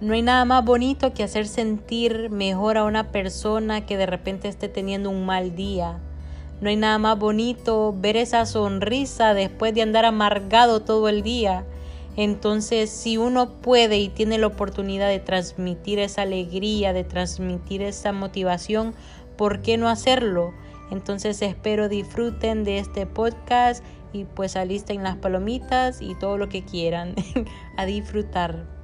No hay nada más bonito que hacer sentir mejor a una persona que de repente esté teniendo un mal día. No hay nada más bonito ver esa sonrisa después de andar amargado todo el día. Entonces, si uno puede y tiene la oportunidad de transmitir esa alegría, de transmitir esa motivación, ¿por qué no hacerlo? Entonces espero disfruten de este podcast y pues alisten las palomitas y todo lo que quieran a disfrutar.